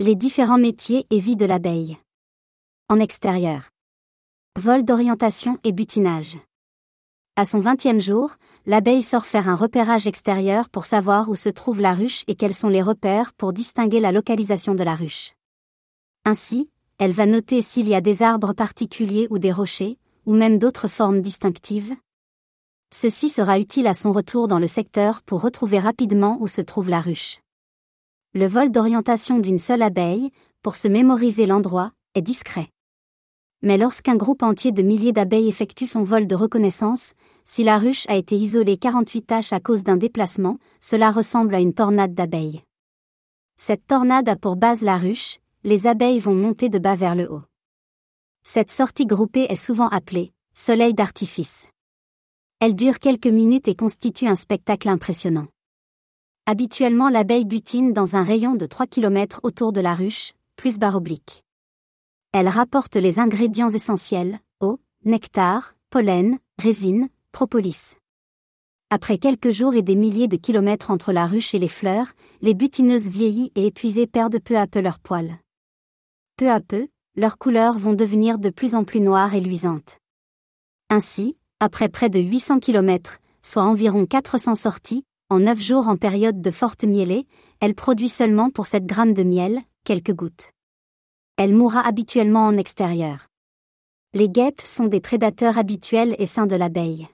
Les différents métiers et vies de l'abeille. En extérieur. Vol d'orientation et butinage. À son vingtième jour, l'abeille sort faire un repérage extérieur pour savoir où se trouve la ruche et quels sont les repères pour distinguer la localisation de la ruche. Ainsi, elle va noter s'il y a des arbres particuliers ou des rochers, ou même d'autres formes distinctives. Ceci sera utile à son retour dans le secteur pour retrouver rapidement où se trouve la ruche. Le vol d'orientation d'une seule abeille, pour se mémoriser l'endroit, est discret. Mais lorsqu'un groupe entier de milliers d'abeilles effectue son vol de reconnaissance, si la ruche a été isolée 48 tâches à cause d'un déplacement, cela ressemble à une tornade d'abeilles. Cette tornade a pour base la ruche, les abeilles vont monter de bas vers le haut. Cette sortie groupée est souvent appelée soleil d'artifice. Elle dure quelques minutes et constitue un spectacle impressionnant. Habituellement l'abeille butine dans un rayon de 3 km autour de la ruche, plus barre oblique. Elle rapporte les ingrédients essentiels, eau, nectar, pollen, résine, propolis. Après quelques jours et des milliers de kilomètres entre la ruche et les fleurs, les butineuses vieillies et épuisées perdent peu à peu leurs poils. Peu à peu, leurs couleurs vont devenir de plus en plus noires et luisantes. Ainsi, après près de 800 km, soit environ 400 sorties, en 9 jours en période de forte mielée, elle produit seulement pour 7 grammes de miel, quelques gouttes. Elle mourra habituellement en extérieur. Les guêpes sont des prédateurs habituels et sains de l'abeille.